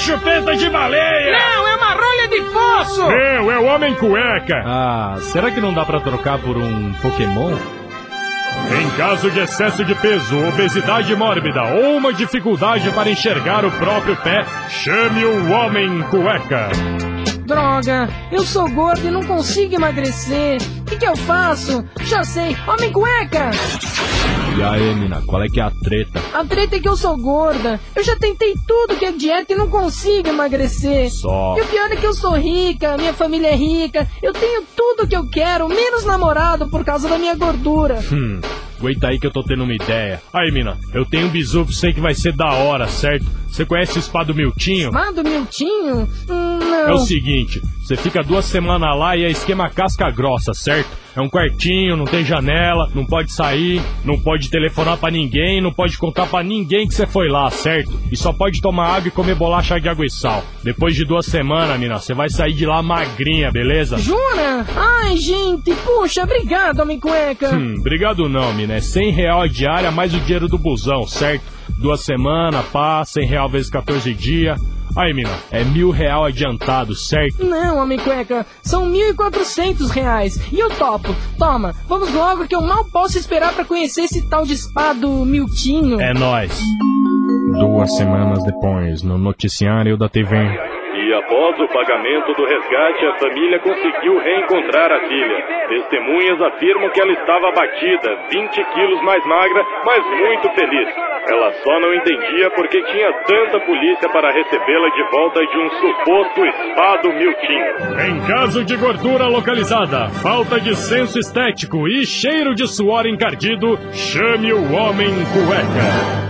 Chupeta de baleia! Não, é uma rolha de fósforo! Meu, é o Homem Cueca! Ah, será que não dá pra trocar por um Pokémon? Em caso de excesso de peso, obesidade mórbida ou uma dificuldade para enxergar o próprio pé, chame o Homem Cueca. Droga, eu sou gordo e não consigo emagrecer. O que, que eu faço? Já sei, homem cueca! E aí, mina, qual é que é a treta? A treta é que eu sou gorda. Eu já tentei tudo que é dieta e não consigo emagrecer. Só. E o pior é que eu sou rica, minha família é rica, eu tenho tudo que eu quero, menos namorado por causa da minha gordura. Hum, aguenta aí que eu tô tendo uma ideia. Aí, mina, eu tenho um bizu pra você que vai ser da hora, certo? Você conhece o spa do Miltinho? Mado Miltinho? Hum, não. É o seguinte, você fica duas semanas lá e é esquema casca grossa, certo? É um quartinho, não tem janela, não pode sair, não pode telefonar pra ninguém, não pode contar pra ninguém que você foi lá, certo? E só pode tomar água e comer bolacha de água e sal. Depois de duas semanas, mina, você vai sair de lá magrinha, beleza? Jura? Ai, gente, puxa, obrigado, homem cueca. Hum, obrigado não, mina. É 100 real a diária mais o dinheiro do busão, certo? Duas semanas, pá, 100 real vezes 14 dias. Aí, mina, é mil real adiantado, certo? Não, homem cueca, são 1.400 reais. E eu topo. Toma, vamos logo que eu mal posso esperar pra conhecer esse tal de spa do Miltinho. É nóis. Duas semanas depois, no noticiário da TV. Após o pagamento do resgate, a família conseguiu reencontrar a filha. Testemunhas afirmam que ela estava abatida, 20 quilos mais magra, mas muito feliz. Ela só não entendia porque tinha tanta polícia para recebê-la de volta de um suposto spa do Miltinho. Em caso de gordura localizada, falta de senso estético e cheiro de suor encardido, chame o Homem Cueca.